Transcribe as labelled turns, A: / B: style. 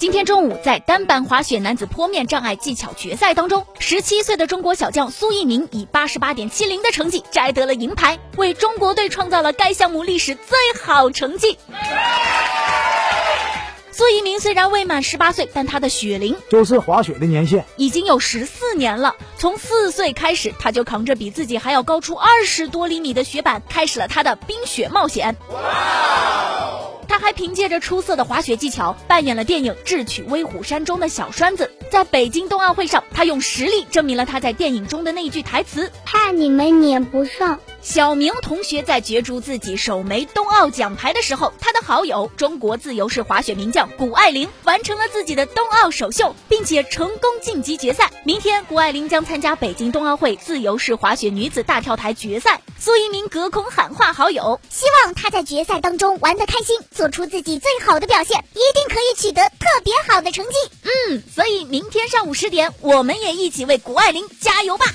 A: 今天中午，在单板滑雪男子坡面障碍技巧决赛当中，十七岁的中国小将苏翊鸣以八十八点七零的成绩摘得了银牌，为中国队创造了该项目历史最好成绩。苏翊鸣虽然未满十八岁，但他的雪龄
B: 就是滑雪的年限
A: 已经有十四年了。从四岁开始，他就扛着比自己还要高出二十多厘米的雪板，开始了他的冰雪冒险。他还凭借着出色的滑雪技巧，扮演了电影《智取威虎山》中的小栓子。在北京冬奥会上，他用实力证明了他在电影中的那句台词：“
C: 怕你们撵不上。”
A: 小明同学在角逐自己首枚冬奥奖牌的时候，他的好友中国自由式滑雪名将谷爱凌完成了自己的冬奥首秀，并且成功晋级决赛。明天，谷爱凌将参加北京冬奥会自由式滑雪女子大跳台决赛。苏一鸣隔空喊话好友，
C: 希望他在决赛当中玩得开心，做出自己最好的表现，一定可以取得特别好的成绩。
A: 明天上午十点，我们也一起为谷爱凌加油吧。